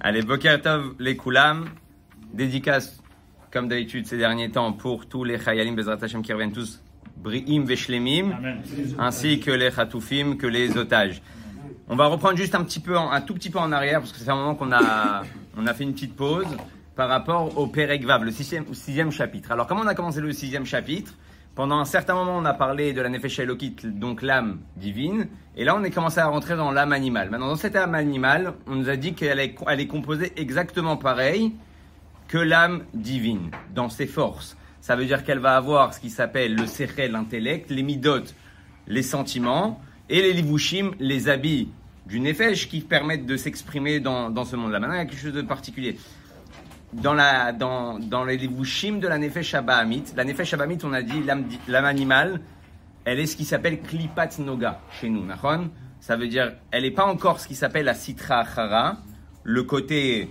Allez, Boker Tov, les Koulam. Dédicace, comme d'habitude ces derniers temps, pour tous les Chayalim Bezrat Hashem qui reviennent tous Bri'im Veshlemim, ainsi que les Khatoufim, que les otages. On va reprendre juste un petit peu, en- un tout petit peu en arrière, parce que c'est un moment qu'on a, on a fait une petite pause par rapport au Perek Vav, le sixième, sixième chapitre. Alors, comment on a commencé le sixième chapitre? Pendant un certain moment, on a parlé de la Nefesh Elokit, donc l'âme divine, et là, on est commencé à rentrer dans l'âme animale. Maintenant, dans cette âme animale, on nous a dit qu'elle est, composée exactement pareil que l'âme divine, dans ses forces. Ça veut dire qu'elle va avoir ce qui s'appelle le sechel, l'intellect, les midot, les sentiments, et les livushim, les habits du nefesh qui permettent de s'exprimer dans, dans ce monde-là. Maintenant, il y a quelque chose de particulier. Dans, la, dans, dans les livushim de la nefesh abahamit, la nefesh abahamit, on a dit l'âme animale, elle est ce qui s'appelle klipat noga chez nous, nachon Ça veut dire, elle n'est pas encore ce qui s'appelle la sitra achara, le côté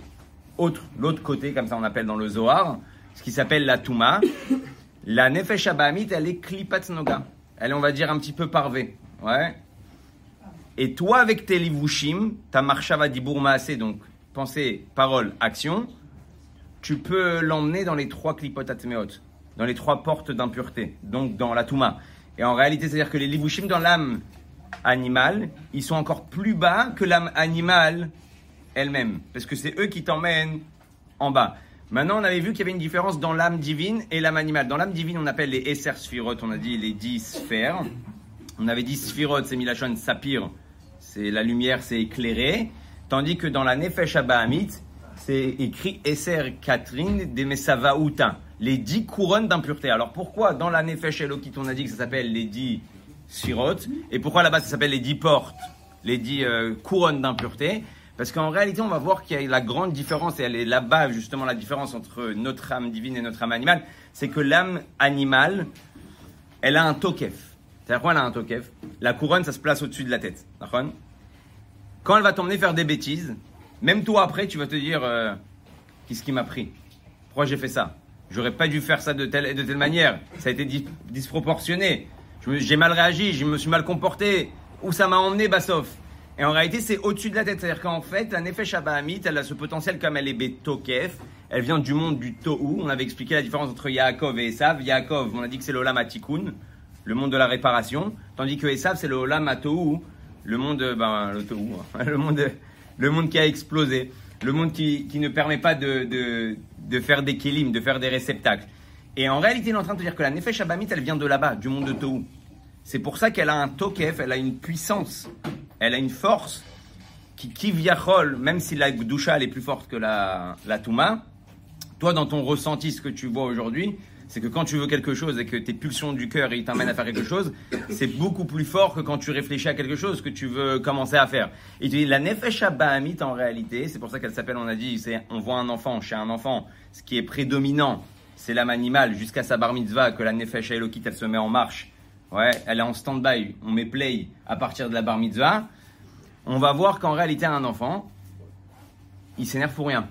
autre, l'autre côté, comme ça on appelle dans le Zohar, ce qui s'appelle la Touma. La Nefesh Abahamit, elle est Klipat Noga. Elle est, on va dire, un petit peu parvée. Ouais. Et toi, avec tes livushim, ta marshava dibur maaseh, donc pensée, parole, action, tu peux l'emmener dans les trois klipot atmeot, dans les trois portes d'impureté, donc dans la Touma. Et en réalité, c'est-à-dire que les livushim dans l'âme animale, ils sont encore plus bas que l'âme animale elle-même, parce que c'est eux qui t'emmènent en bas. Maintenant, on avait vu qu'il y avait une différence dans l'âme divine et l'âme animale. Dans l'âme divine, on appelle les Esser Sphirot, on a dit les dix sphères. On avait dit Sphirot, c'est Milachon Sapir, c'est la lumière, c'est éclairé. Tandis que dans la Nefesh Abahamit, c'est écrit Esser Catherine des Mesavaouta, les dix couronnes d'impureté. Alors pourquoi dans la Nefesh Elokit, on a dit que ça s'appelle les dix Sphirot, et pourquoi là-bas ça s'appelle les dix portes, les dix euh, couronnes d'impureté parce qu'en réalité, on va voir qu'il y a la grande différence, et elle est là-bas justement la différence entre notre âme divine et notre âme animale, c'est que l'âme animale, elle a un tokef. C'est-à-dire quoi elle a un tokef? La couronne, ça se place au-dessus de la tête. Quand elle va t'emmener faire des bêtises, même toi après, tu vas te dire, euh, qu'est-ce qui m'a pris? Pourquoi j'ai fait ça? J'aurais pas dû faire ça de telle, de telle manière. Ça a été dis- disproportionné. J'ai mal réagi, je me suis mal comporté. Où ça m'a emmené, Bassof et en réalité, c'est au-dessus de la tête. C'est-à-dire qu'en fait, la Nefesh Abahamit, elle a ce potentiel comme elle est Betokef. Elle vient du monde du Tohu. On avait expliqué la différence entre Yaakov et Esav. Yaakov, on a dit que c'est le Olam le monde de la réparation. Tandis que Esav, c'est le Olam Atohu, le monde, ben, le Tohu, le monde, le monde qui a explosé. Le monde qui, qui ne permet pas de, de, de faire des kélim, de faire des réceptacles. Et en réalité, il est en train de te dire que la Nefesh Abahamit, elle vient de là-bas, du monde de Tohu. C'est pour ça qu'elle a un tokef, elle a une puissance, elle a une force qui, qui viachol, même si la Gdusha elle est plus forte que la, la Touma, toi dans ton ressenti, ce que tu vois aujourd'hui, c'est que quand tu veux quelque chose et que tes pulsions du cœur ils t'amènent à faire quelque chose, c'est beaucoup plus fort que quand tu réfléchis à quelque chose que tu veux commencer à faire. Et tu dis, la Nefesh Bahamit en réalité, c'est pour ça qu'elle s'appelle, on a dit, c'est, on voit un enfant, chez un enfant, ce qui est prédominant, c'est l'âme animale jusqu'à sa bar mitzvah, que la Nefesh Elokit elle se met en marche. Ouais, elle est en stand-by, on met play à partir de la bar mitzvah. On va voir qu'en réalité, un enfant, il s'énerve pour rien.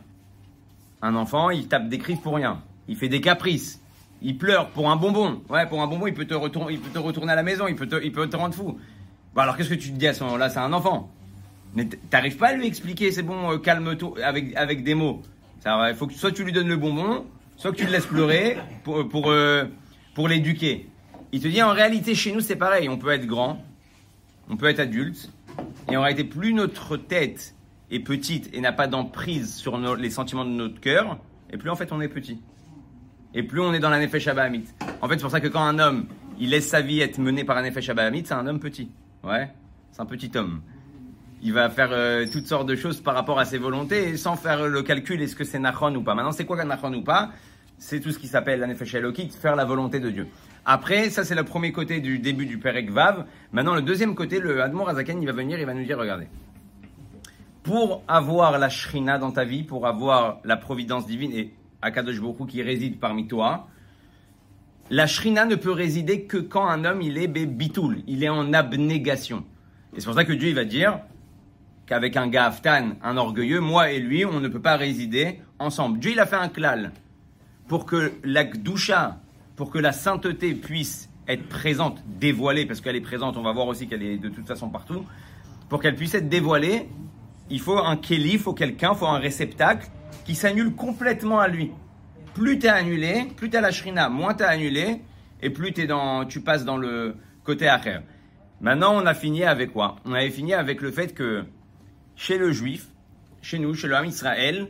Un enfant, il tape des crises pour rien. Il fait des caprices. Il pleure pour un bonbon. Ouais, pour un bonbon, il peut te, retourner, il peut te retourner à la maison, il peut te, il peut te rendre fou. Bon, alors qu'est-ce que tu te dis à ce moment-là? C'est un enfant. Mais t'arrives pas à lui expliquer, c'est bon, euh, calme-toi, avec, avec des mots. Ça, faut que soit tu lui donnes le bonbon, soit que tu le laisses pleurer pour, pour, euh, pour l'éduquer. Il te dit en réalité, chez nous, c'est pareil. On peut être grand, on peut être adulte, et en réalité, plus notre tête est petite et n'a pas d'emprise sur les sentiments de notre cœur, et plus en fait on est petit. Et plus on est dans la Nefesh. En fait, c'est pour ça que quand un homme, il laisse sa vie être menée par un Nefesh Abahamit, c'est un homme petit. Ouais, c'est un petit homme. Il va faire euh, toutes sortes de choses par rapport à ses volontés sans faire le calcul est-ce que c'est Nachon ou pas. Maintenant, c'est quoi qu'un Nachon ou pas? C'est tout ce qui s'appelle la Nefesh faire la volonté de Dieu. Après, ça c'est le premier côté du début du Perek Vav. Maintenant, le deuxième côté, le Admor Azaken, il va venir, il va nous dire, regardez, pour avoir la Shrina dans ta vie, pour avoir la providence divine et Akadosh Hu qui réside parmi toi, la Shrina ne peut résider que quand un homme il est bitoul, il est en abnégation. Et c'est pour ça que Dieu va dire qu'avec un gaftan, un orgueilleux, moi et lui, on ne peut pas résider ensemble. Dieu il a fait un klal pour que la gdusha, pour que la sainteté puisse être présente, dévoilée, parce qu'elle est présente, on va voir aussi qu'elle est de toute façon partout, pour qu'elle puisse être dévoilée, il faut un keli, il faut quelqu'un, il faut un réceptacle qui s'annule complètement à lui. Plus tu es annulé, plus tu la shrina, moins tu es annulé, et plus es dans, tu passes dans le côté acher. Maintenant, on a fini avec quoi? On avait fini avec le fait que chez le juif, chez nous, chez le Israël,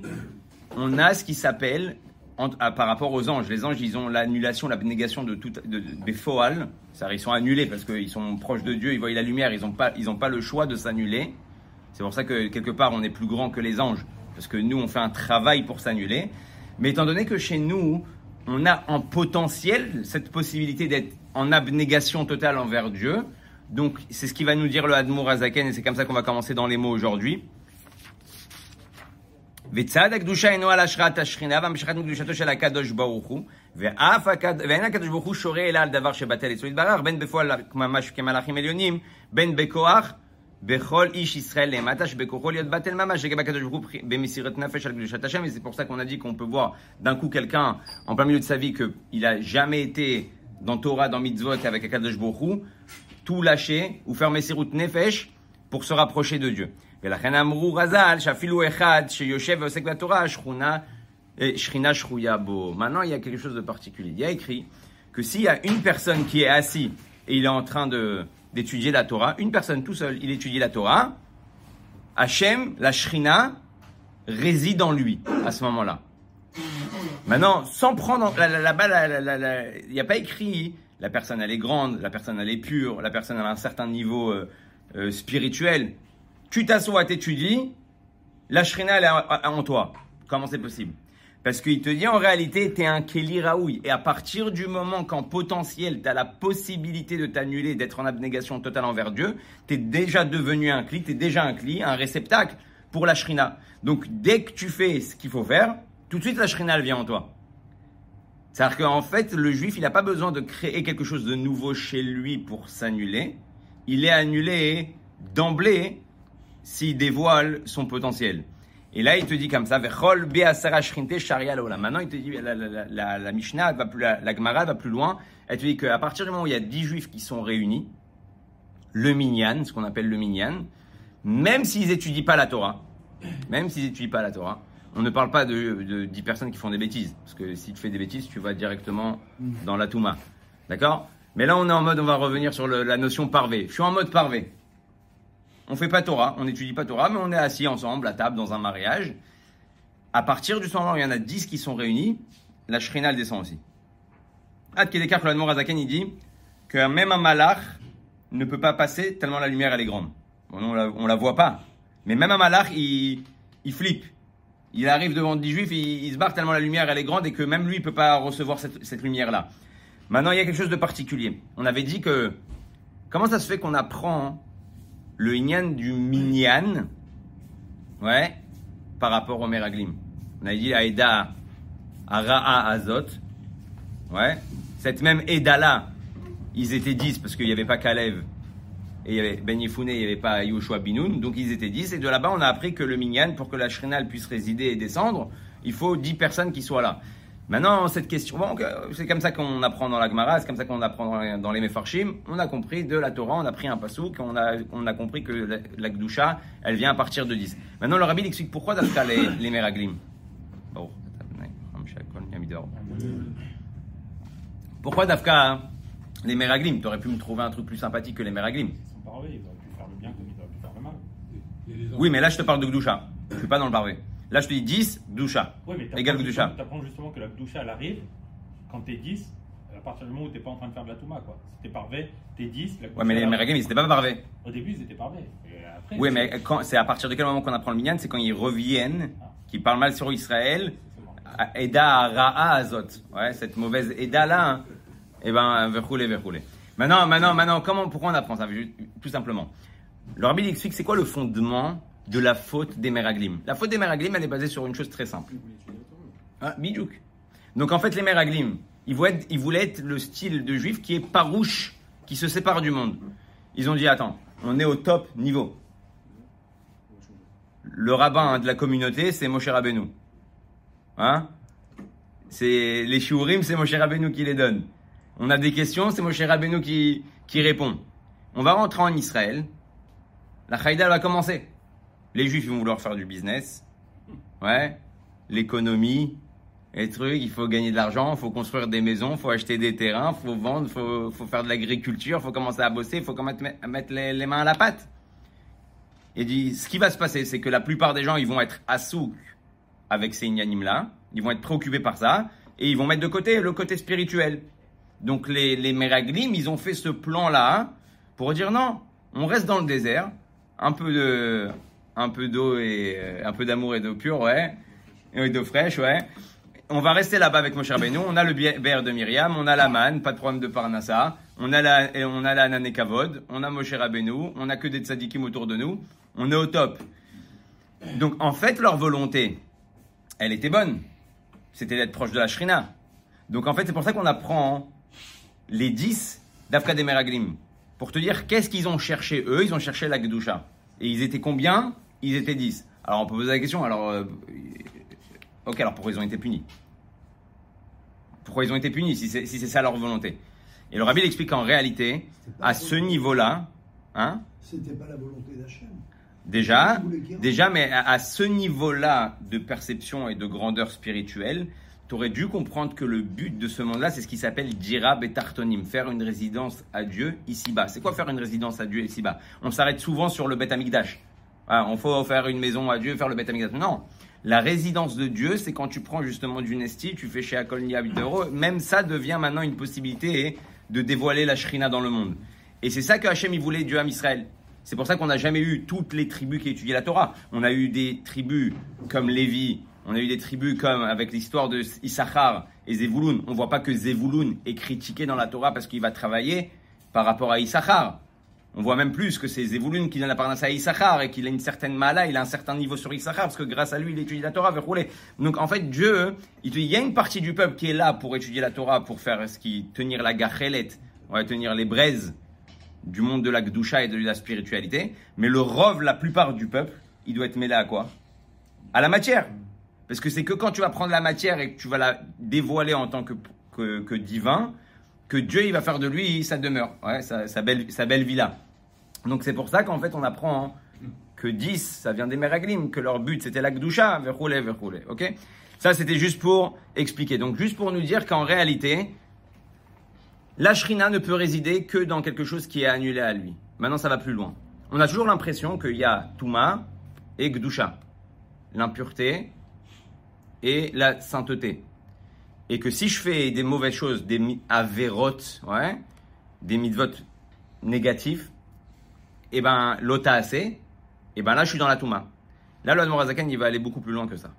on a ce qui s'appelle, par rapport aux anges, les anges, ils ont l'annulation, l'abnégation de tout, des foal, ils sont annulés parce qu'ils sont proches de Dieu, ils voient la lumière, ils n'ont pas, pas le choix de s'annuler. C'est pour ça que quelque part, on est plus grand que les anges, parce que nous, on fait un travail pour s'annuler. Mais étant donné que chez nous, on a en potentiel cette possibilité d'être en abnégation totale envers Dieu, donc c'est ce qui va nous dire le Admour Azaken, et c'est comme ça qu'on va commencer dans les mots aujourd'hui. וצד הקדושה אינו על השראת השכינה והמשכת מקדושתו של הקדוש ברוך הוא ואף הקד... ואין הקדוש ברוך הוא שורה אלא על דבר שבטל אצלו יתברך בין בפועל ממש כמלאכים עליונים בין בכוח Et c'est pour ça qu'on a dit qu'on peut voir d'un coup quelqu'un en plein milieu de sa vie qu'il n'a jamais été dans Torah, dans Mitzvot et avec Akadosh Bochou, tout lâcher ou faire Messirut Nefesh pour se rapprocher de Dieu. Maintenant, il y a quelque chose de particulier. Il y a écrit que s'il y a une personne qui est assise et il est en train de, d'étudier la Torah, une personne tout seul, il étudie la Torah, Hachem, la Shrina, réside en lui à ce moment-là. Maintenant, sans prendre là-bas, il n'y a pas écrit la personne elle est grande, la personne elle est pure, la personne elle a un certain niveau euh, euh, spirituel. Tu t'assois, t'étudies, la shrina elle est en toi. Comment c'est possible? Parce qu'il te dit en réalité, tu es un Keli Raoui. Et à partir du moment qu'en potentiel, tu as la possibilité de t'annuler, d'être en abnégation totale envers Dieu, tu es déjà devenu un Kli, tu es déjà un Kli, un réceptacle pour la shrina. Donc dès que tu fais ce qu'il faut faire, tout de suite la shrina elle vient en toi. C'est-à-dire qu'en fait, le juif, il n'a pas besoin de créer quelque chose de nouveau chez lui pour s'annuler. Il est annulé d'emblée s'il dévoile son potentiel. Et là, il te dit comme ça, Maintenant, il te dit, la, Mishnah, va plus, la, Gemara va plus loin. Elle te dit qu'à partir du moment où il y a dix juifs qui sont réunis, le minyan, ce qu'on appelle le minyan, même s'ils étudient pas la Torah, même s'ils étudient pas la Torah, on ne parle pas de, dix personnes qui font des bêtises. Parce que si tu fais des bêtises, tu vas directement dans la Touma. D'accord? Mais là, on est en mode, on va revenir sur la notion parvé. Je suis en mode parvé. On fait pas Torah, on n'étudie pas Torah, mais on est assis ensemble à table dans un mariage. À partir du moment où il y en a 10 qui sont réunis, la Shrina descend aussi. Ad Kedekar, le Azaken, il dit que même un malach ne peut pas passer tellement la lumière elle est grande. on, la, la voit pas. Mais même un malach, il, il flippe. Il arrive devant 10 juifs, il, se barre tellement la lumière elle est grande et que même lui il peut pas recevoir cette, cette lumière-là. Maintenant, il y a quelque chose de particulier. On avait dit que comment ça se fait qu'on apprend le Inyan du Minyan, ouais, par rapport au Meraglim. On a dit Aïda Ara'a Azot, ouais. Cette même Eda-là, ils étaient 10 parce qu'il n'y avait pas Kalev et il y avait Ben il n'y avait pas Yoshua Binoun, donc ils étaient 10. Et de là-bas, on a appris que le Minyan, pour que la Shrinal puisse résider et descendre, il faut 10 personnes qui soient là. Maintenant, cette question, bon, c'est comme ça qu'on apprend dans la Gemara, c'est comme ça qu'on apprend dans les Mefarshim. On a compris de la Torah, on a pris un pasouk, on a, on a compris que la, la Gdusha, elle vient à partir de 10. Maintenant, le Rabbi explique pourquoi d'Afka les, les Meraglim. Pourquoi d'Afka les Meraglim? Tu aurais pu me trouver un truc plus sympathique que les Meraglim. Oui, mais là, je te parle de Gdusha. Je ne suis pas dans le parvé. Là, je te dis 10, Gdusha. Oui, mais. Tu apprends justement que la Gdusha, elle arrive quand tu es 10, à partir du moment où tu n'es pas en train de faire de la Touma. Quoi. Si tu es parvé, tu es 10. ouais, mais les Meraglim, ils n'étaient pas parvés. Au début, ils étaient parvés. Après, oui, mais c'est à partir de quel moment qu'on apprend le minyan? C'est quand ils reviennent, ah. qu'ils parlent mal sur Israël. Eda Ra'a Azot. Ouais, cette mauvaise Eda là. Hein. Eh ben, verroulé, verroulé. Maintenant, maintenant, maintenant, comment, pourquoi on apprend ça? Tout simplement. Le rabbi explique c'est quoi le fondement de la faute des Meraglim. La faute des Meraglim, elle est basée sur une chose très simple. Ah, bidouk. Donc en fait, les Meraglim, ils voulaient, être, ils voulaient être le style de juif qui est parouche, qui se sépare du monde. Ils ont dit attends, on est au top niveau. Le rabbin de la communauté, c'est Moshe Rabbeinu. Hein? C'est les shiurim, c'est Moshe Rabbeinu qui les donne. On a des questions, c'est Moshe Rabbeinu qui, qui répond. On va rentrer en Israël. La Haïda va commencer. Les juifs vont vouloir faire du business. Ouais. L'économie, les trucs, il faut gagner de l'argent, il faut construire des maisons, il faut acheter des terrains, il faut vendre, il faut, faire de l'agriculture, il faut commencer à bosser, il faut mettre, mettre les, mains à la pâte. Il dit, ce qui va se passer, c'est que la plupart des gens, ils vont être assous avec ces inanimes-là, ils vont être préoccupés par ça, et ils vont mettre de côté le côté spirituel. Donc les, les Meraglim, ils ont fait ce plan-là pour dire non, on reste dans le désert, un peu de, un peu d'eau et un peu d'amour et d'eau pure, ouais, et d'eau fraîche, ouais. On va rester là-bas avec Moshe Rabbeinu. On a le verre de Myriam, on a la manne, pas de problème de Parnassa. On a la, on a la on a Moshe Rabbeinu, on a que des tzadikim autour de nous. On est au top. Donc en fait, leur volonté, elle était bonne. C'était d'être proche de la Shrina. Donc en fait, c'est pour ça qu'on apprend les 10 d'Afka des Meraglim. Pour te dire qu'est-ce qu'ils ont cherché eux, ils ont cherché la Gdusha. Et ils étaient combien? Ils étaient 10. Alors on peut poser la question, alors... Euh, ok, alors pourquoi ils ont été punis? Pourquoi ils ont été punis si c'est si ça leur volonté? Et le rabbi explique qu'en réalité, à ce niveau-là... Hein? C'était pas la volonté d'Hachem. Déjà, déjà, mais à, à ce niveau-là de perception et de grandeur spirituelle, tu aurais dû comprendre que le but de ce monde-là, c'est ce qui s'appelle Dirab et Tartonim, faire une résidence à Dieu ici-bas. C'est quoi faire une résidence à Dieu ici-bas? On s'arrête souvent sur le Bet Amikdash. Ah, on faut faire une maison à Dieu, faire le Bet Amikdash. Non, la résidence de Dieu, c'est quand tu prends justement du Nesti, tu fais chez Akol 8 euros. Même ça devient maintenant une possibilité de dévoiler la Shrina dans le monde. Et c'est ça que Hachem il voulait Dieu à Israël. C'est pour ça qu'on n'a jamais eu toutes les tribus qui étudiaient la Torah. On a eu des tribus comme Lévi, on a eu des tribus comme avec l'histoire de Issachar et Zevulun. On ne voit pas que Zevulun est critiqué dans la Torah parce qu'il va travailler par rapport à Issachar. On voit même plus que c'est Zevulun qui donne la parnassa à Issachar et qu'il a une certaine mala, il a un certain niveau sur Issachar parce que grâce à lui, il étudie la Torah, vers rouler. Donc en fait, Dieu, il, y a une partie du peuple qui est là pour étudier la Torah, pour faire ce qui, tenir la gachelet, on va tenir les braises du monde de la Gdusha et de la spiritualité. Mais le rov, la plupart du peuple, il doit être mêlé à quoi? À la matière. Parce que c'est que quand tu vas prendre la matière et que tu vas la dévoiler en tant que, que, divin, que Dieu il va faire de lui sa demeure, ouais, sa, belle, sa belle villa. Donc c'est pour ça qu'en fait on apprend hein, que 10, ça vient des Meraglim, que leur but c'était la Gdusha, verroulé, verroulé. Ok? Ça c'était juste pour expliquer. Donc juste pour nous dire qu'en réalité, la Shrina ne peut résider que dans quelque chose qui est annulé à lui. Maintenant ça va plus loin. On a toujours l'impression qu'il y a Touma et Gdusha. L'impureté et la sainteté. Et que si je fais des mauvaises choses, des avérotes, ouais, des mitzvot négatifs, et eh ben l'ota assez, et eh ben là je suis dans la touma. Là le Morazakan il va aller beaucoup plus loin que ça.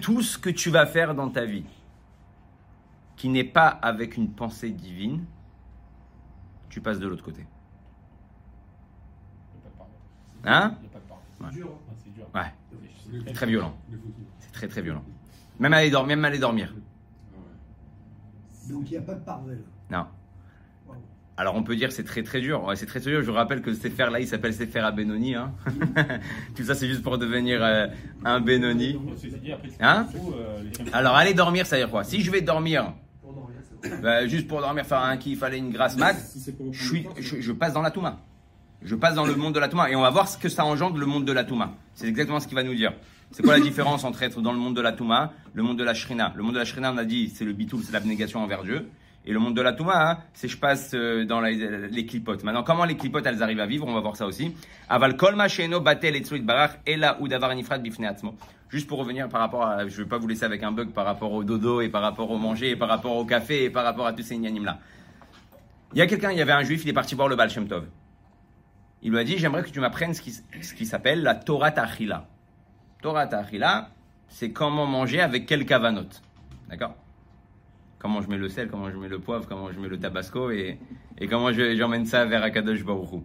Tout ce que tu vas faire dans ta vie qui n'est pas avec une pensée divine, tu passes de l'autre côté. Hein? C'est dur. Ouais. C'est très violent. C'est très très violent. Même aller dormir. Même aller dormir. Donc il n'y a pas de parvel. Non. Alors on peut dire c'est très très dur. Ouais, c'est très très dur. Je vous rappelle que ce fer là, il s'appelle Sefer à Benoni. Hein. Tout ça c'est juste pour devenir euh, un Benoni. Hein? Alors aller dormir, ça veut dire quoi? Si je vais dormir, bah, juste pour dormir, faire un kiff, fallait une grasse mat, je, suis, je, je passe dans la Touma. Je passe dans le monde de la Touma. Et on va voir ce que ça engendre le monde de la Touma. C'est exactement ce qu'il va nous dire. C'est quoi la différence entre être dans le monde de la Touma, le monde de la Shrina? Le monde de la Shrina, on a dit, c'est le bitoul, c'est l'abnégation envers Dieu. Et le monde de la Touma, c'est je passe dans les clipotes. Maintenant, comment les clipotes, elles arrivent à vivre On va voir ça aussi. Aval kolma sheno batel et barach ela ou davar nifrat bifne Juste pour revenir par rapport à, je vais pas vous laisser avec un bug par rapport au dodo et par rapport au manger et par rapport au café et par rapport à tous ces inanimes là. Il y a quelqu'un, il y avait un juif, il est parti voir le Baal Tov. Il lui a dit, j'aimerais que tu m'apprennes ce qui, s'appelle la Torah Ta'achila. Torah Ta'achila, c'est comment manger avec quel kavanot. D'accord? Comment je mets le sel, comment je mets le poivre, comment je mets le tabasco et, et comment j'emmène ça vers Akadosh Baruch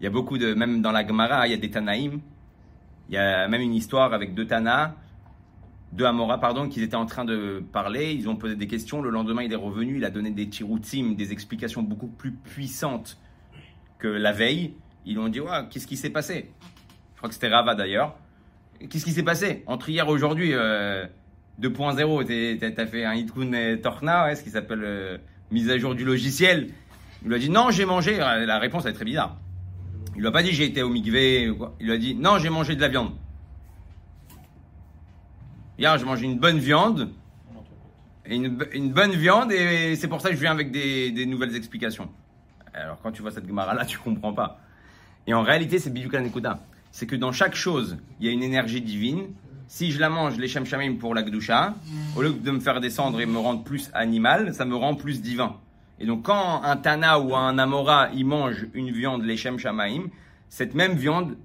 Il y a beaucoup de, même dans la Gemara, il y a des Tanaïm. Il y a même une histoire avec deux Tana, deux Amora, pardon, qui étaient en train de parler. Ils ont posé des questions. Le lendemain, il est revenu. Il a donné des tiroutim, des explications beaucoup plus puissantes que la veille. Ils ont dit, qu'est-ce qui s'est passé? Je crois que c'était Rava d'ailleurs. Qu'est-ce qui s'est passé? Entre hier et aujourd'hui 2.0 euh, T'as fait un Hitkun Torna, ce qui s'appelle euh, mise à jour du logiciel. Il lui a dit, non, j'ai mangé. La réponse est très bizarre. Il lui a pas dit j'ai été au quoi. Il lui a dit non, j'ai mangé de la viande. Hier, j'ai mangé une bonne viande. Et une, bonne viande et c'est pour ça que je viens avec des, nouvelles explications. Alors quand tu vois cette Gemara là, tu comprends pas. Et en réalité, c'est Biduk Nekuda. C'est que dans chaque chose, il y a une énergie divine. Si je la mange, les Shem Shamim pour la Gdusha, au lieu de me faire descendre et me rendre plus animal, ça me rend plus divin. Et donc quand un Tana ou un Amora, il mange une viande, les Shem Shamaim, cette même viande,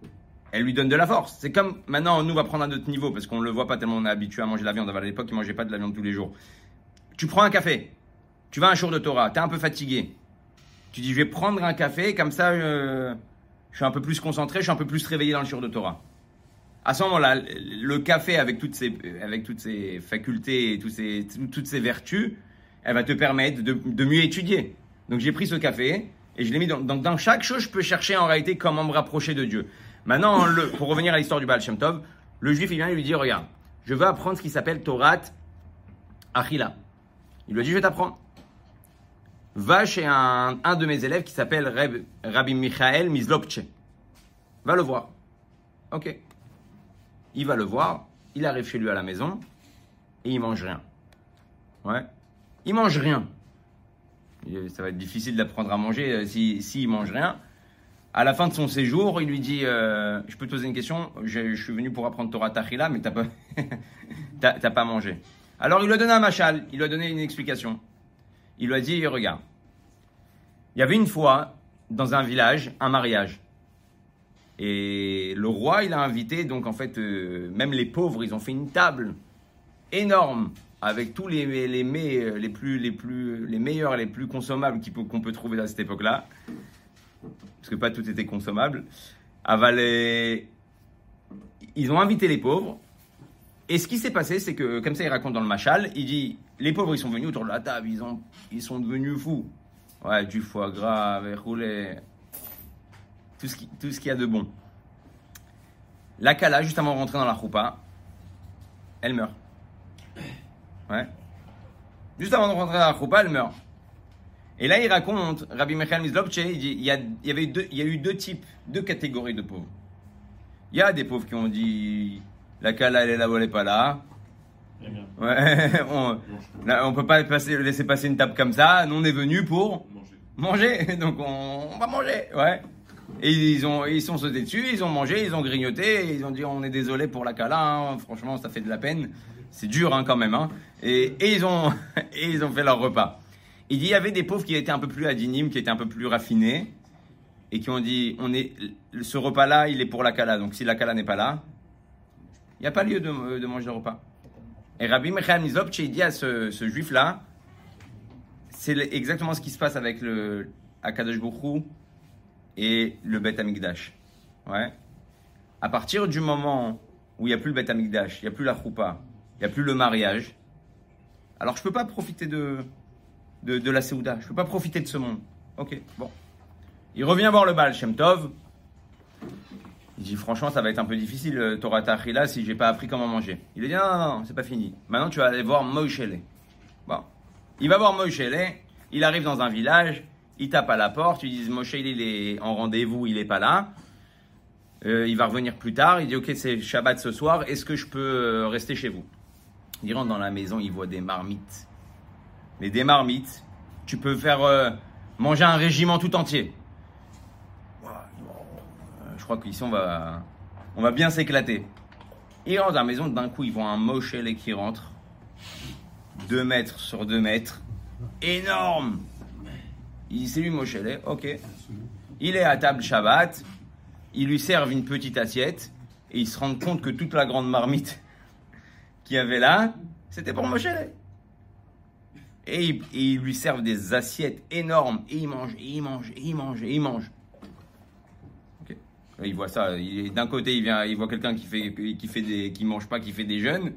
elle lui donne de la force. C'est comme maintenant, nous, on va prendre un autre niveau parce qu'on ne le voit pas tellement on est habitué à manger la viande. À l'époque, ils ne mangeaient pas de la viande tous les jours. Tu prends un café, tu vas un jour de Torah, tu es un peu fatigué. Tu dis, je vais prendre un café, comme ça, euh, je suis un peu plus concentré, je suis un peu plus réveillé dans le jour de Torah. À ce moment-là, le café, avec toutes ses, avec toutes ses facultés et toutes ses, toutes ses vertus, elle va te permettre de, mieux étudier. Donc j'ai pris ce café et je l'ai mis dans, donc dans chaque chose, je peux chercher en réalité comment me rapprocher de Dieu. Maintenant, pour revenir à l'histoire du Baal Shem Tov, le juif vient et lui dit regarde, je veux apprendre ce qui s'appelle Torah Achila. Il lui a dit je vais t'apprendre. Va chez un, un de mes élèves qui s'appelle Rabbi Michael Mizlopche. Va le voir. Ok. Il va le voir, il arrive chez lui à la maison et il mange rien. Ouais. Il mange rien. Ça va être difficile d'apprendre à manger euh, si s'il mange rien. À la fin de son séjour, il lui dit euh, Je peux te poser une question je, suis venu pour apprendre Torah Tachila, mais t'as pas, pas mangé. Alors il lui a donné un machal, il lui a donné une explication. Il lui a dit Regarde, il y avait une fois, dans un village, un mariage. Et le roi, il a invité, donc en fait, euh, même les pauvres, ils ont fait une table énorme avec tous les, les, mets, les, plus, les, plus, les meilleurs, les plus consommables qu'on peut trouver à cette époque-là. Parce que pas tout était consommable. Avalé. Ils ont invité les pauvres. Et ce qui s'est passé, c'est que, comme ça, il raconte dans le Machal, il dit les pauvres, ils sont venus autour de la table, ils, ont, ils sont devenus fous. Ouais, du foie gras, avec roulé, tout ce qu'il y a de bon. La Kala, juste avant de rentrer dans la choupa, elle meurt. Ouais. Juste avant de rentrer dans la choupa, elle meurt. Et là, il raconte, Rabbi Michael Mizlopche, il dit, il y, a, il, y avait deux, il y a eu deux types, deux catégories de pauvres. Il y a des pauvres qui ont dit, la Kala, elle est là, elle n'est pas là. Ouais, on, on peut pas passer, laisser passer une table comme ça. Nous, on est venus pour manger. Donc, on, on va manger. Ouais. Et ils, ont, ils sont sautés dessus, ils ont mangé, ils ont grignoté, ils ont dit on est désolé pour la cala, hein. franchement ça fait de la peine, c'est dur hein, quand même. Hein. Et, ils ont, fait leur repas. Il y avait des pauvres qui étaient un peu plus adinimes, qui étaient un peu plus raffinés, et qui ont dit on est, ce repas-là il est pour la cala, donc si la cala n'est pas là, il n'y a pas lieu de, manger le repas. Et Rabbi Michael il dit à ce, juif-là, c'est exactement ce qui se passe avec le Akadosh Hu et le Bet Amikdash. Ouais. À partir du moment où il n'y a plus le Bet Amikdash, il n'y a plus la choupa, il n'y a plus le mariage, alors je peux pas profiter de, de, la Séouda, je peux pas profiter de ce monde. Ok, bon. Il revient voir le Baal Shem Tov. Il dit franchement ça va être un peu difficile euh, Torah Tachila si j'ai pas appris comment manger. Il lui dit non non non c'est pas fini. Maintenant tu vas aller voir Moishele. Bon, il va voir Moishele. Il arrive dans un village. Il tape à la porte. Ils disent Moishele il est en rendez-vous, il est pas là. Euh, il va revenir plus tard. Il dit ok c'est Shabbat ce soir. Est-ce que je peux euh, rester chez vous? Il rentre dans la maison. Il voit des marmites. Mais des marmites. Tu peux faire euh, manger un régiment tout entier. Je crois qu'ici on va, on va bien s'éclater. Il rentre dans la maison, d'un coup, ils voient un Moshele qui rentre. 2 mètres sur 2 mètres. Énorme Il dit, c'est lui Moshele, ok. Il est à table Shabbat. Ils lui servent une petite assiette. Et ils se rendent compte que toute la grande marmite qu'il y avait là, c'était pour Moshele. Et ils, ils lui servent des assiettes énormes. Et il mange, et il mange, et il mange, et il mange. Ok. Là, Il voit ça. D'un côté, il vient, il voit quelqu'un qui fait, des, mange pas, qui fait des jeûnes.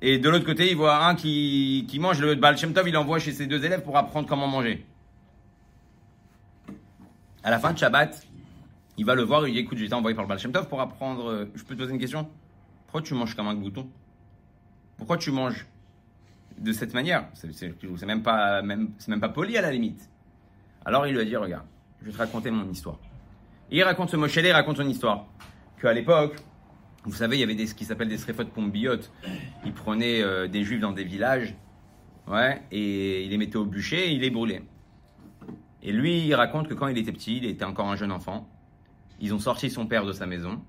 Et de l'autre côté, il voit un qui, mange. Le Baal Shem il envoie chez ses deux élèves pour apprendre comment manger. À la fin de Shabbat, il va le voir. Il dit Écoute, j'ai été envoyé par le Baal Shem Tov pour apprendre. euh, Je peux te poser une question? Pourquoi tu manges comme un bouton Pourquoi tu manges de cette manière? C'est même pas, même, même pas poli à la limite. Alors il lui a dit Regarde, je vais te raconter mon histoire. Et il raconte ce Moshe, il raconte son histoire. Qu'à l'époque, vous savez, il y avait des, ce qui s'appelle des srefot pombiotes. Ils prenaient euh, des juifs dans des villages, ouais, et ils les mettaient au bûcher et ils les brûlaient. Et lui, il raconte que quand il était petit, il était encore un jeune enfant, ils ont sorti son père de sa maison,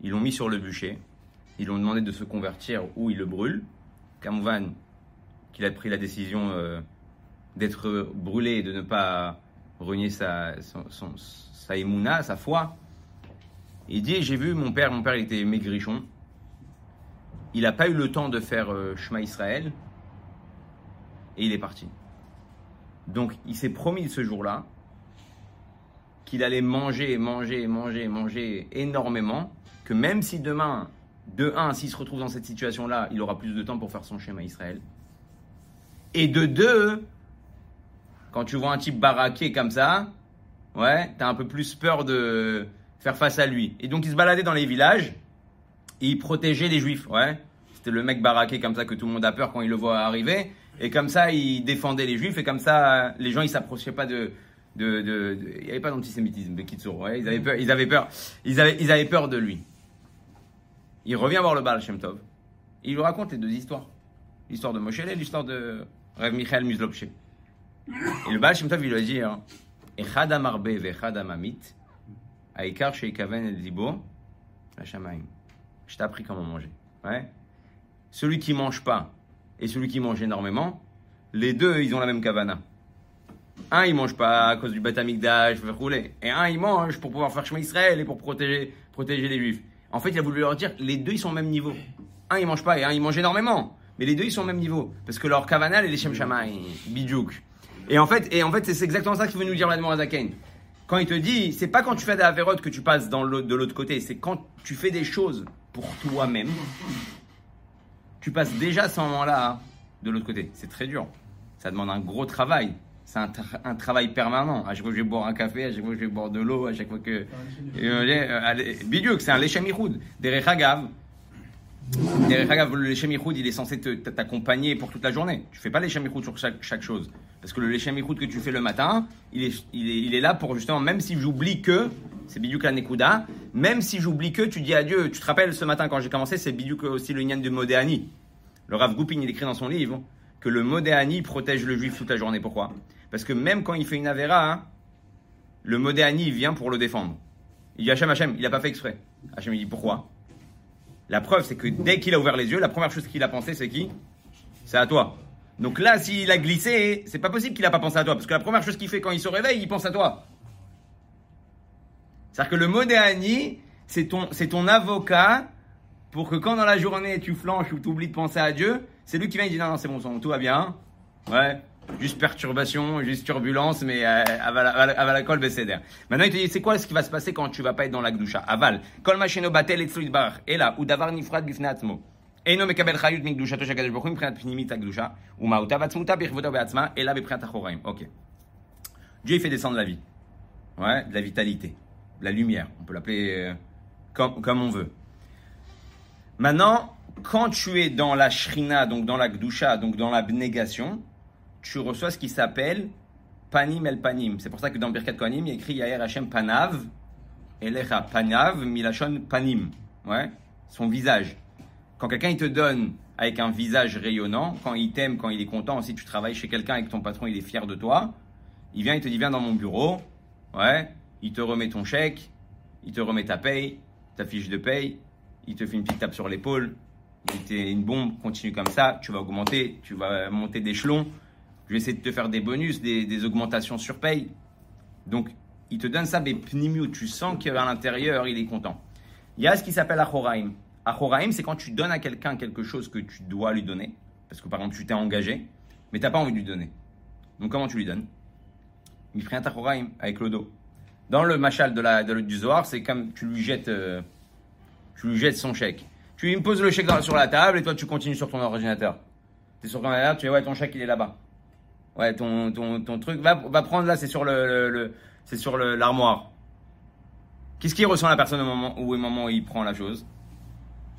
ils l'ont mis sur le bûcher, ils l'ont demandé de se convertir ou il le brûle. Kamouvan, qu'il a pris la décision euh, d'être brûlé et de ne pas renier sa, sa émouna, sa foi. Il dit J'ai vu mon père, mon père il était maigrichon. Il n'a pas eu le temps de faire euh, Shema Israël. Et il est parti. Donc il s'est promis ce jour-là qu'il allait manger, manger, manger, manger énormément. Que même si demain, de un, s'il se retrouve dans cette situation-là, il aura plus de temps pour faire son schéma Israël. Et de deux, quand tu vois un type baraqué comme ça, ouais, t'as un peu plus peur de faire face à lui. Et donc il se baladait dans les villages et il protégeait les juifs, ouais. C'était le mec baraqué comme ça que tout le monde a peur quand il le voit arriver. Et comme ça, il défendait les juifs et comme ça, les gens ils s'approchaient pas de. de, de- de- il n'y avait pas d'antisémitisme, de Kitsour, ouais. Ils avaient peur, ils avaient peur, ils avaient, ils avaient peur de lui. Il revient voir le Baal Shem Tov. Il lui raconte les deux histoires. L'histoire de Moshe et l'histoire de Rav Michael Muzlopche. Et le Baal Shem Tov, il lui a dit hein, Echad amarbe ve'echad amamit, aïkar sheikaven el libo, hashamaim. Je t'ai appris comment manger. Ouais. Celui qui mange pas et celui qui mange énormément, les deux, ils ont la même kavana. Un, il mange pas à cause du batamikdash, pour faire rouler. Et un, il mange pour pouvoir faire chemin Israël et pour protéger, protéger les juifs. En fait, il a voulu leur dire, les deux, ils sont au même niveau. Un, il mange pas et un, il mange énormément. Mais les deux, ils sont au même niveau. Parce que leur kavana, est Shem Shamaï, bidjouk. Et en fait, et en fait, c'est exactement ça qu'il veut nous dire l'Admor Azaken. Quand il te dit, c'est pas quand tu fais des avérotes que tu passes dans de l'autre côté, c'est quand tu fais des choses pour toi-même, tu passes déjà ce moment-là de l'autre côté. C'est très dur. Ça demande un gros travail. C'est un, tra- un travail permanent. À chaque fois que je vais boire un café, à chaque fois que je vais boire de l'eau, à chaque fois que. Euh, euh, Bidiouk, c'est un Lechem Ichoud. Derech Hagav. Derech Hagav, le Lechem Ichoud, il est censé t'accompagner pour toute la journée. Tu fais pas Lechem Ichoud sur chaque, chaque chose. Parce que le Lechem Ichoud que tu fais le matin, il est, il est, il est là pour justement, même si j'oublie que, c'est Bidiouk la même si j'oublie que, tu dis adieu. Tu te rappelles ce matin quand j'ai commencé, c'est Bidiouk aussi le Nyan de Modéani. Le Rav Goupin, il écrit dans son livre que le Modéani protège le juif toute la journée. Pourquoi? Parce que même quand il fait une avéra, hein, le Modéani vient pour le défendre. Il dit Hachem, Hachem, il n'a pas fait exprès. Hachem, il dit pourquoi? La preuve, c'est que dès qu'il a ouvert les yeux, la première chose qu'il a pensé, c'est qui? C'est à toi. Donc là, s'il a glissé, c'est pas possible qu'il n'a pas pensé à toi. Parce que la première chose qu'il fait quand il se réveille, il pense à toi. C'est-à-dire que le Modéani, c'est ton, c'est ton avocat pour que quand dans la journée tu flanches ou tu oublies de penser à Dieu, c'est lui qui vient et dit non, non, c'est bon, c'est bon, tout va bien. Ouais, juste perturbation, juste turbulence, mais euh, aval, aval, aval la colle bécéder. Maintenant, il te dit, c'est quoi ce qui va se passer quand tu vas pas être dans la gdusha Aval, kol macheno batel et tzluit bar, et là, ou davar nifrad bifne atzmo. אינו מקבל חיות מקדושתו של הקדוש ברוך הוא מבחינת פנימית הקדושה, ומהותה ועצמותה בכבודה ובעצמה, אלא בבחינת אחוריים. Ok. Dieu il fait descendre la vie. Ouais, de la vitalité, de la lumière. On peut l'appeler euh, comme, comme on veut. Maintenant, quand tu es dans la shrina, donc dans la gdusha, donc dans l'abnégation, tu reçois ce qui s'appelle panim el panim. C'est pour ça que dans Birkat Kohanim, il y a écrit Yair Hashem panav, elecha panav milashon panim. Ouais, son visage. Quand quelqu'un il te donne avec un visage rayonnant, quand il t'aime, quand il est content, si tu travailles chez quelqu'un et que ton patron il est fier de toi, il vient, il te dit viens dans mon bureau, ouais, il te remet ton chèque, il te remet ta paye, ta fiche de paye, il te fait une petite tape sur l'épaule, il te une bombe, continue comme ça, tu vas augmenter, tu vas monter d'échelon, je vais essayer de te faire des bonus, des, augmentations sur paye. Donc, il te donne ça, mais pnimiu, tu sens qu'à l'intérieur, il est content. Il y a ce qui s'appelle Achoraim. Achoraim, c'est quand tu donnes à quelqu'un quelque chose que tu dois lui donner, parce que par exemple, tu t'es engagé, mais tu n'as pas envie de lui donner. Donc, comment tu lui donnes? Un Achoraim avec le dos. Dans le machal de la, de, du Zohar, c'est comme tu lui jettes, euh, tu lui jettes son chèque. Tu lui poses le chèque sur la table et toi, tu continues sur ton ordinateur. Tu es sur ton ordinateur, tu dis, ouais, ton chèque, il est là-bas. Ouais, ton, ton, ton truc, va, prendre là, c'est sur le, c'est sur l'armoire. Qu'est-ce qu'il ressent la personne au moment où, au moment il prend la chose?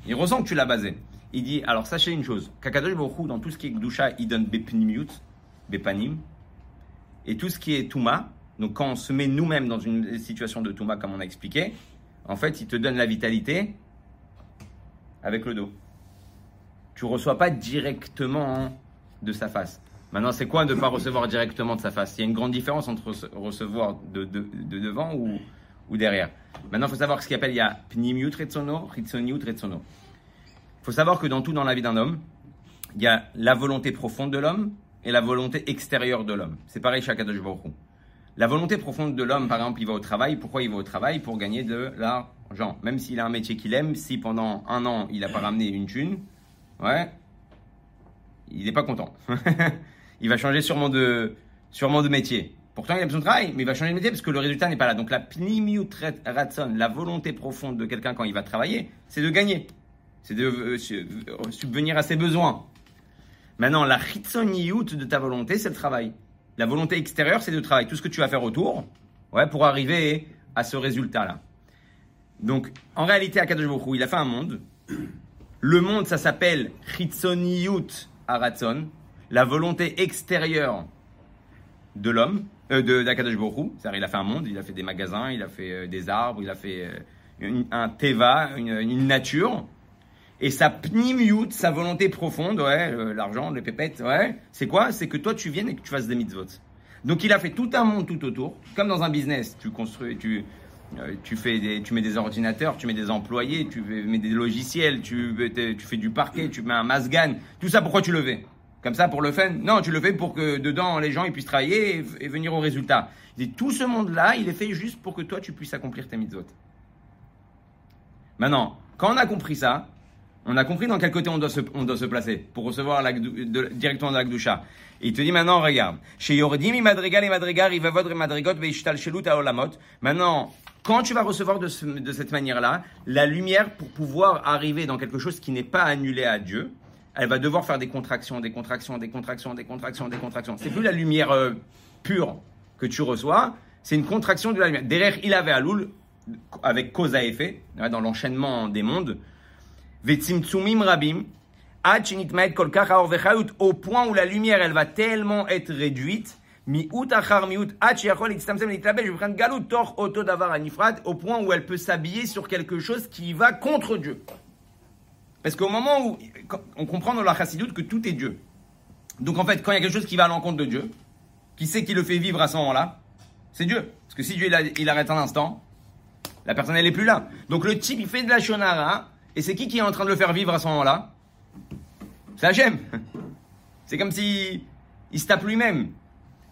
Il ressent que tu l'as basé. Il dit, alors sachez une chose, Kakadosh Baruch dans tout ce qui est Gdusha, il donne Bepnimiut, Bepanim, et tout ce qui est Touma, Donc quand on se met nous-mêmes dans une situation de Touma, comme on a expliqué, en fait, il te donne la vitalité avec le dos. Tu reçois pas directement de sa face. Maintenant, c'est quoi de ne pas recevoir directement de sa face? Il y a une grande différence entre recevoir de, devant ou, ou, derrière. Maintenant, il faut savoir ce qu'il appelle, il y a pnimiut retsono, ritsoniut. Il faut savoir que dans tout dans la vie d'un homme, il y a la volonté profonde de l'homme et la volonté extérieure de l'homme. C'est pareil chez Akadosh La volonté profonde de l'homme, par exemple, il va au travail. Pourquoi il va au travail? Pour gagner de l'argent. Même s'il a un métier qu'il aime, si pendant un an, il n'a pas ramené une thune, ouais, il n'est pas content. il va changer sûrement de, sûrement de métier. Pourtant, il a besoin de travail, mais il va changer de métier parce que le résultat n'est pas là. Donc, la pnimiut ratson, la volonté profonde de quelqu'un quand il va travailler, c'est de gagner. C'est de euh, euh, subvenir à ses besoins. Maintenant, la chitsoniyut de ta volonté, c'est le travail. La volonté extérieure, c'est le travail. Tout ce que tu vas faire autour, ouais, pour arriver à ce résultat-là. Donc, en réalité, à Kadosh il a fait un monde. Le monde, ça s'appelle chitsoniyut aratson, la volonté extérieure de l'homme, euh, de d'Akadosh C'est-à-dire, il a fait un monde, il a fait des magasins, il a fait euh, des arbres, il a fait euh, un teva, une nature. Et sa pnimiut, sa volonté profonde, ouais, l'argent, les pépettes, ouais, c'est quoi? C'est que toi tu viennes et que tu fasses des mitzvot. Donc il a fait tout un monde tout autour, comme dans un business, tu construis, tu, euh, tu, fais des, tu mets des ordinateurs, tu mets des employés, tu mets des logiciels, tu, tu fais du parquet, tu mets un masgan, tout ça pourquoi tu le fais? Comme ça pour le fun? Non, tu le fais pour que dedans les gens ils puissent travailler et, venir au résultat. Tout ce monde-là, il est fait juste pour que toi tu puisses accomplir tes mitzvot. Maintenant, quand on a compris ça, on a compris dans quel côté on doit se, placer pour recevoir la, directement de la Gdusha. Et il te dit maintenant, regarde. Chez Yordim, madrigal et madrigar, il va vodre madrigot, veishtal shelut olamot. Maintenant, quand tu vas recevoir de, cette manière-là, la lumière pour pouvoir arriver dans quelque chose qui n'est pas annulé à Dieu, elle va devoir faire des contractions, des contractions, des contractions, des contractions, des contractions. C'est plus la lumière euh, pure que tu reçois, c'est une contraction de la lumière. Derrière, il avait Aloul, avec cause à effet, dans l'enchaînement des mondes, rabim, au point où la lumière elle va tellement être réduite, au point où elle peut s'habiller sur quelque chose qui va contre Dieu. Parce qu'au moment où on comprend dans la chassidoute que tout est Dieu. Donc en fait, quand il y a quelque chose qui va à l'encontre de Dieu, qui sait qui le fait vivre à ce moment-là? C'est Dieu. Parce que si Dieu il, arrête un instant, la personne elle est plus là. Donc le type il fait de la shonara, et c'est qui qui est en train de le faire vivre à ce moment-là? C'est Hachem. C'est comme si il se tape lui-même.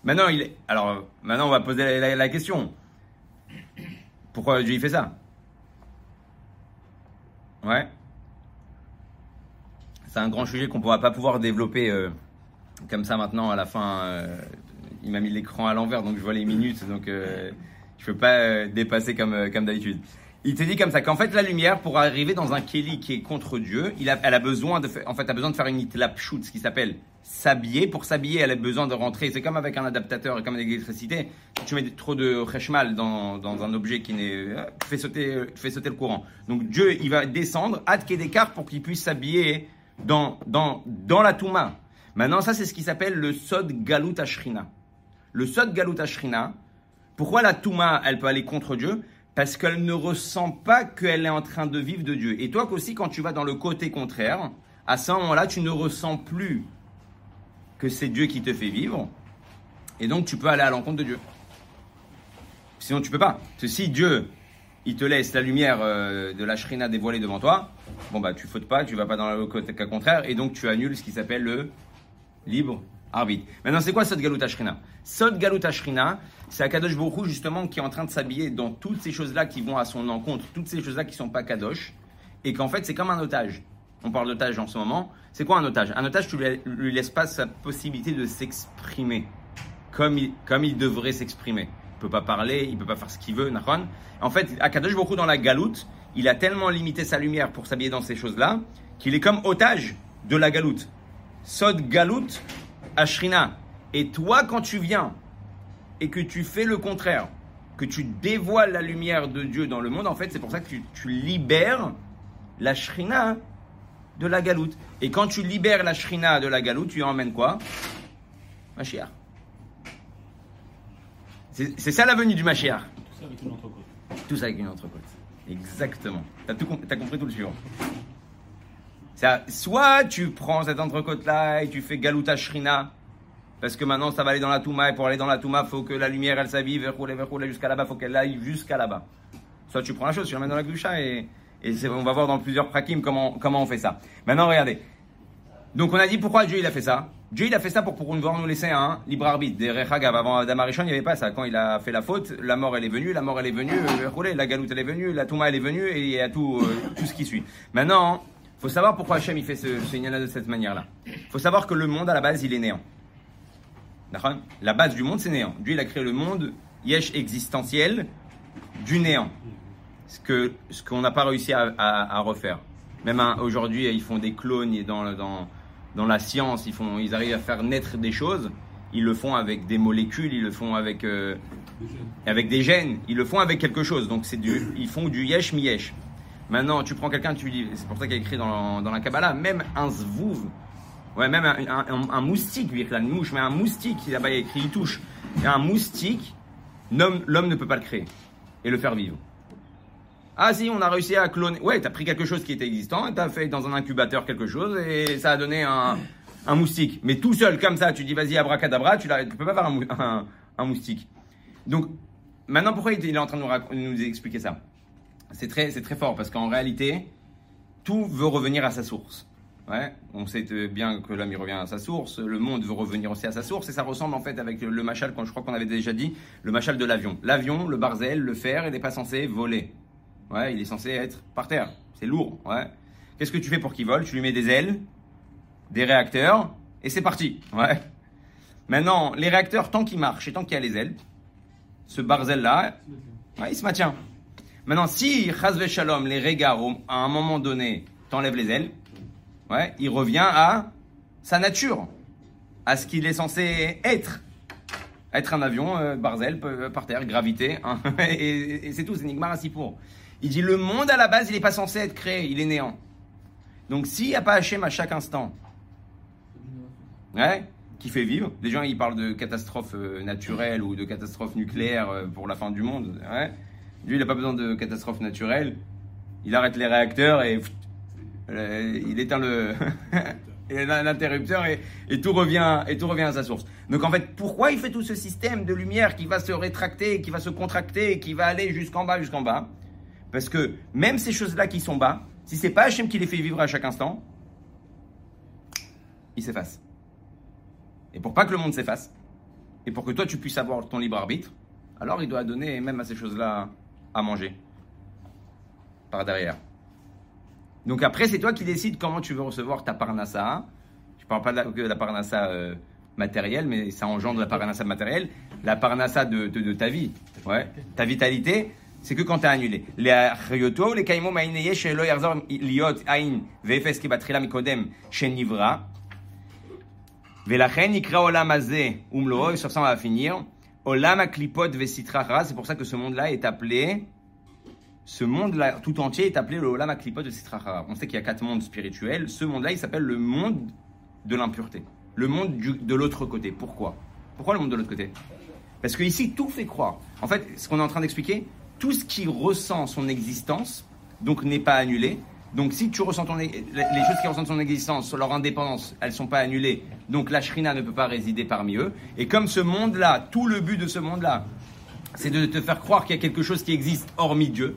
Maintenant, il est... Alors, maintenant, on va poser la, question. Pourquoi Dieu fait ça? Ouais. C'est un grand sujet qu'on ne pourra pas pouvoir développer euh, comme ça maintenant à la fin. Euh, il m'a mis l'écran à l'envers, donc je vois les minutes, donc euh, je ne peux pas dépasser comme, comme d'habitude. Il te dit comme ça qu'en fait la lumière pour arriver dans un Kelly qui est contre Dieu, il a, elle a besoin de en fait, a besoin de faire une itlapshut, ce qui s'appelle s'habiller. Pour s'habiller, elle a besoin de rentrer. C'est comme avec un adaptateur et comme avec l'électricité. Tu mets trop de cheshmal dans, dans un objet qui n'est, euh, tu fais sauter, tu fais sauter le courant. Donc Dieu, il va descendre, des d'écart pour qu'il puisse s'habiller dans, dans, dans la Touma. Maintenant, ça c'est ce qui s'appelle le Sod Galut Ashrina. Le Sod Galut Ashrina. Pourquoi la Touma, elle peut aller contre Dieu? Parce qu'elle ne ressent pas qu'elle est en train de vivre de Dieu. Et toi aussi, quand tu vas dans le côté contraire, à ce moment-là, tu ne ressens plus que c'est Dieu qui te fait vivre, et donc tu peux aller à l'encontre de Dieu. Sinon, tu peux pas. Parce que si Dieu, il te laisse la lumière euh, de la shrina dévoilée devant toi, bon bah tu fautes pas, tu vas pas dans le côté contraire, et donc tu annules ce qui s'appelle le libre arbitre. Maintenant, c'est quoi Sod Galut Ashrina Sod Galut Ashrina, c'est Akadosh Baruch justement qui est en train de s'habiller dans toutes ces choses-là qui vont à son encontre, toutes ces choses-là qui sont pas Kadosh, et qu'en fait c'est comme un otage. On parle d'otage en ce moment. C'est quoi un otage? Un otage, tu lui, lui laisses pas sa possibilité de s'exprimer comme il, comme il devrait s'exprimer. Il peut pas parler, il peut pas faire ce qu'il veut, Nahon. En fait, Akadosh Baruch dans la galoute, il a tellement limité sa lumière pour s'habiller dans ces choses-là qu'il est comme otage de la galoute. Sod galoute Ashrina. Et toi, quand tu viens et que tu fais le contraire, que tu dévoiles la lumière de Dieu dans le monde, en fait, c'est pour ça que tu, libères la Shrina de la galoute. Et quand tu libères la Shrina de la galoute, tu emmènes quoi? Mashiach. C'est ça la venue du Mashiach. Tout ça avec une entrecôte. Tout ça avec une entrecôte. Exactement. T'as compris tout le suivant. Soit tu prends cette entrecôte-là et tu fais Galuta Shrina, parce que maintenant ça va aller dans la Touma, et pour aller dans la Touma, faut que la lumière elle verroule jusqu'à là-bas, faut qu'elle aille jusqu'à là-bas. Soit tu prends la chose, tu l'emmènes dans la Gdusha et, et on va voir dans plusieurs prakim comment, comment on fait ça. Maintenant, regardez. Donc on a dit pourquoi Dieu il a fait ça. Dieu il a fait ça pour pouvoir nous laisser un libre arbitre. Des Rechagav avant Adam Arishon, il n'y avait pas ça. Quand il a fait la faute, la mort elle est venue, la mort elle est venue, euh, la galoute elle est venue, la Touma elle est venue et il y a tout, euh, tout ce qui suit. Maintenant, faut savoir pourquoi Hachem il fait ce, ce de cette manière-là. faut savoir que le monde à la base il est néant. La base du monde c'est néant. Dieu il a créé le monde yesh existentiel du néant. Ce que ce qu'on n'a pas réussi à, refaire. Même hein, aujourd'hui ils font des clones dans, dans dans la science, ils, font, ils arrivent à faire naître des choses. Ils le font avec des molécules, ils le font avec, euh, avec des gènes, ils le font avec quelque chose. Donc du, ils font du yesh mi yesh. Maintenant, tu prends quelqu'un, tu dis, c'est pour ça qu'il y a écrit dans, la Kabbalah, même un zvouv, ouais, même un, moustique, une mouche, mais un moustique, là-bas il y a écrit il touche. Et un moustique, l'homme ne peut pas le créer et le faire vivre. Ah si, on a réussi à cloner. Ouais, t'as pris quelque chose qui était existant, t'as fait dans un incubateur quelque chose et ça a donné un, moustique. Mais tout seul comme ça, tu dis vas-y abracadabra, tu, tu peux pas faire un, mou- un- un moustique. Donc maintenant, pourquoi il est en train de nous expliquer ça? C'est très, très fort parce qu'en réalité, tout veut revenir à sa source. On sait bien que l'homme revient à sa source, le monde veut revenir aussi à sa source, et ça ressemble en fait avec le, machal, je crois qu'on avait déjà dit, le machal de l'avion. L'avion, le barzel, le fer, il n'est pas censé voler. Il est censé être par terre. C'est lourd. Qu'est-ce que tu fais pour qu'il vole? Tu lui mets des ailes, des réacteurs, et c'est parti. Maintenant, les réacteurs, tant qu'ils marchent et tant qu'il y a les ailes, ce barzel-là, ouais, il se maintient. Maintenant, si Chazve Shalom, les regards, à un moment donné, t'enlèves les ailes, ouais, il revient à sa nature, à ce qu'il est censé être. Être un avion, euh, barzel, peu- par terre, gravité, hein, et, c'est tout, c'est Nigmar pour. Il dit le monde à la base, il n'est pas censé être créé, il est néant. Donc s'il n'y a pas Hachem à chaque instant, ouais, qui fait vivre, des gens ils parlent de catastrophe euh, naturelle ou de catastrophe nucléaire euh, pour la fin du monde, ouais. Lui il n'a pas besoin de catastrophe naturelle, il arrête les réacteurs et euh, il éteint le l'interrupteur et, et tout revient et tout revient à sa source. Donc en fait, pourquoi il fait tout ce système de lumière qui va se rétracter, qui va se contracter, qui va aller jusqu'en bas, jusqu'en bas? Parce que même ces choses-là qui sont bas, si c'est pas Hachem qui les fait vivre à chaque instant, ils s'effacent. Et pour pas que le monde s'efface, et pour que toi tu puisses avoir ton libre arbitre, alors il doit donner même à ces choses-là à manger par derrière. Donc après, c'est toi qui décides comment tu veux recevoir ta parnassa. Je parle pas de la, de la parnassa euh, matérielle, mais ça engendre la parnassa matérielle, la parnassa de, ta vie. Ouais. Ta vitalité, c'est que quand tu as annulé. Sur ça on va finir. Vesitrachara, c'est pour ça que ce monde-là est appelé ce monde-là tout entier est appelé le Olam Aklipot de Sitrachara. On sait qu'il y a quatre mondes spirituels. Ce monde-là, il s'appelle le monde de l'impureté. Le monde du- de l'autre côté. Pourquoi? Pourquoi le monde de l'autre côté? Parce que ici, tout fait croire. En fait, ce qu'on est en train d'expliquer, tout ce qui ressent son existence, donc n'est pas annulé. Donc si tu ressens les choses qui ressentent son existence, leur indépendance, elles sont pas annulées. Donc la Shrina ne peut pas résider parmi eux. Et comme ce monde-là, tout le but de ce monde-là, c'est de te faire croire qu'il y a quelque chose qui existe hormis Dieu.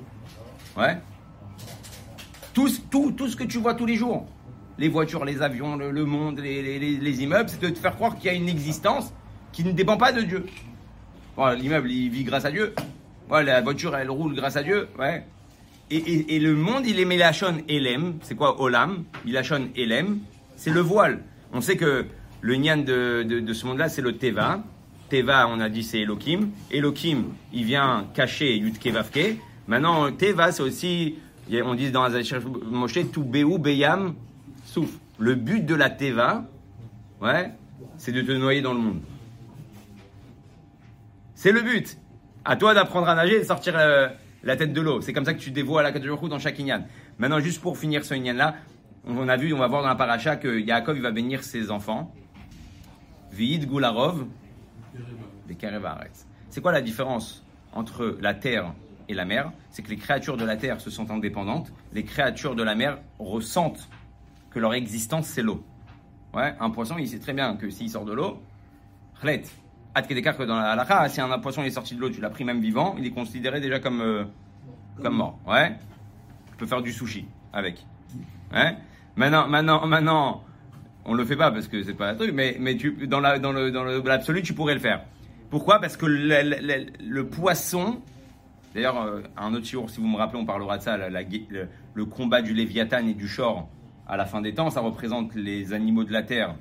Ouais. Tout, tout, tout ce que tu vois tous les jours, les voitures, les avions, le, monde, les, les- les- les immeubles, c'est de te faire croire qu'il y a une existence qui ne dépend pas de Dieu. Bon, L'immeuble, il vit grâce à Dieu. Ouais, la voiture, elle roule grâce à Dieu. Ouais. Et, le monde, il est Melachon Elem. C'est quoi Olam? Melachon Elem. C'est le voile. On sait que le nyan de, ce monde-là, c'est le Teva. Teva, on a dit, c'est Elohim. Elohim, il vient cacher Yudke Vavke. Maintenant, Teva, c'est aussi, on dit dans Moshe, tout Béou, Beyam, Souf. Le but de la Teva, ouais, c'est de te noyer dans le monde. C'est le but. À toi d'apprendre à nager et de sortir euh, la tête de l'eau. C'est comme ça que tu dévoies la Kadjurkou dans chaque Inyan. Maintenant, juste pour finir ce Inyan-là, on a vu, on va voir dans la paracha que Yaakov, il va bénir ses enfants. Des Karevaretz. C'est quoi la différence entre la terre et la mer? C'est que les créatures de la terre se sentent indépendantes, les créatures de la mer ressentent que leur existence c'est l'eau. Ouais, un poisson, il sait très bien que s'il sort de l'eau, que dans la halakha, si un poisson est sorti de l'eau, tu l'as pris même vivant, il est considéré déjà comme, euh, comme mort. Ouais, tu peux faire du sushi avec. Ouais. Maintenant, maintenant, maintenant, on le fait pas parce que c'est pas un truc, mais, mais tu, dans la, dans le, dans l'absolu, tu pourrais le faire. Pourquoi? Parce que le, le, le poisson, d'ailleurs, euh, un autre jour, si vous me rappelez, on parlera de ça, la, le, combat du Léviathan et du Shor à la fin des temps, ça représente les animaux de la terre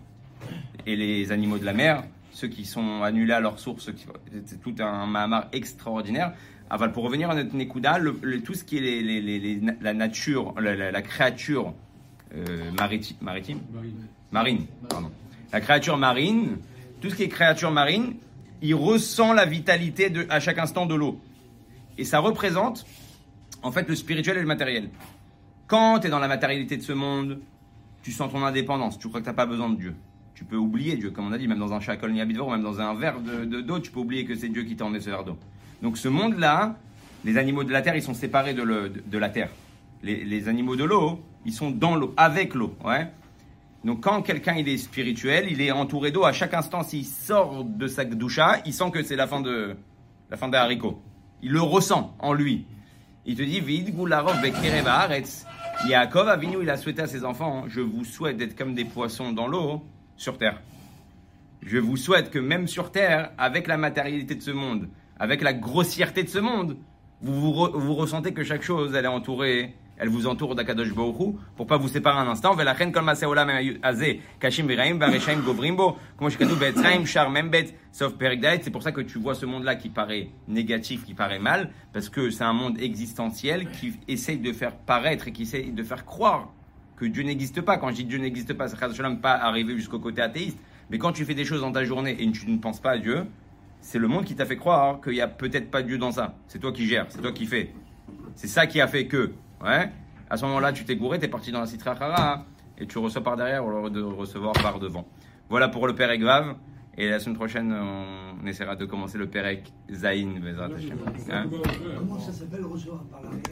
et les animaux de la mer, ceux qui sont annulés à leur source, c'est tout un mahamar extraordinaire. Aval, pour revenir à notre Nekuda, tout ce qui est les, les, la nature, la, créature euh, maritime, maritime? Marine, pardon. La créature marine, tout ce qui est créature marine, il ressent la vitalité de, à chaque instant de l'eau. Et ça représente, en fait, le spirituel et le matériel. Quand tu es dans la matérialité de ce monde, tu sens ton indépendance, tu crois que tu n'as pas besoin de Dieu. Tu peux oublier Dieu, comme on a dit, même dans un chakol ou même dans un verre de, d'eau, tu peux oublier que c'est Dieu qui t'a emmené ce verre d'eau. Donc ce monde-là, les animaux de la terre, ils sont séparés de, la terre. Les, animaux de l'eau, ils sont dans l'eau, avec l'eau. Ouais. Donc quand quelqu'un il est spirituel, il est entouré d'eau à chaque instant. S'il sort de sa doucha, il sent que c'est la fin de la fin des haricots. Il le ressent en lui. Il te dit Vid gularov bekerevaretz. Yaakov Avinu, il a souhaité à ses enfants Je vous souhaite d'être comme des poissons dans l'eau sur terre. Je vous souhaite que même sur terre, avec la matérialité de ce monde, avec la grossièreté de ce monde, vous, vous, ressentez que chaque chose, elle est entourée elle vous entoure d'Akadosh Baruch pour pas vous séparer un instant. C'est pour ça que tu vois ce monde-là qui paraît négatif, qui paraît mal, parce que c'est un monde existentiel qui essaye de faire paraître et qui essaye de faire croire que Dieu n'existe pas. Quand je dis Dieu n'existe pas, c'est pas arriver jusqu'au côté athéiste. Mais quand tu fais des choses dans ta journée et tu ne penses pas à Dieu, c'est le monde qui t'a fait croire qu'il n'y a peut-être pas Dieu dans ça. C'est toi qui gères, c'est toi qui fais. C'est ça qui a fait que Ouais. À ce moment-là, tu t'es gouré, tu es parti dans la citra hein, et tu reçois par derrière au lieu de recevoir par devant. Voilà pour le Père Grave. Et la semaine prochaine, on essaiera de commencer le Perek Zain. Comment ça s'appelle recevoir par